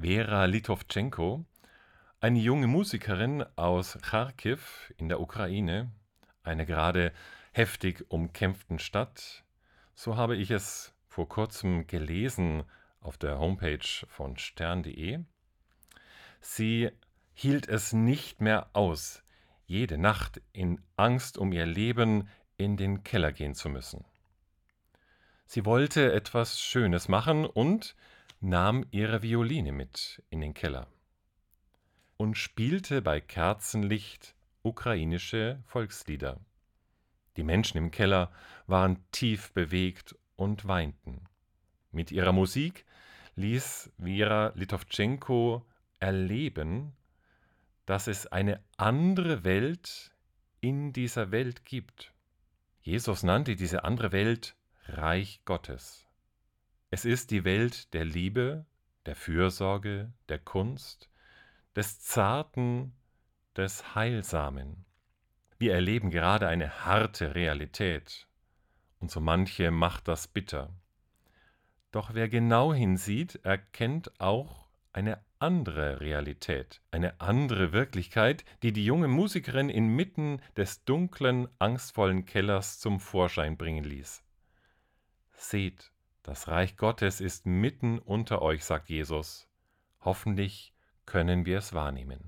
Vera Litovtschenko, eine junge Musikerin aus Charkiw in der Ukraine, einer gerade heftig umkämpften Stadt. So habe ich es vor kurzem gelesen auf der Homepage von stern.de. Sie hielt es nicht mehr aus, jede Nacht in Angst um ihr Leben in den Keller gehen zu müssen. Sie wollte etwas Schönes machen und nahm ihre Violine mit in den Keller und spielte bei Kerzenlicht ukrainische Volkslieder. Die Menschen im Keller waren tief bewegt und weinten. Mit ihrer Musik ließ Vera Litovtschenko erleben, dass es eine andere Welt in dieser Welt gibt. Jesus nannte diese andere Welt Reich Gottes. Es ist die Welt der Liebe, der Fürsorge, der Kunst, des Zarten, des Heilsamen. Wir erleben gerade eine harte Realität, und so manche macht das bitter. Doch wer genau hinsieht, erkennt auch eine andere Realität, eine andere Wirklichkeit, die die junge Musikerin inmitten des dunklen, angstvollen Kellers zum Vorschein bringen ließ. Seht, das Reich Gottes ist mitten unter euch, sagt Jesus. Hoffentlich können wir es wahrnehmen.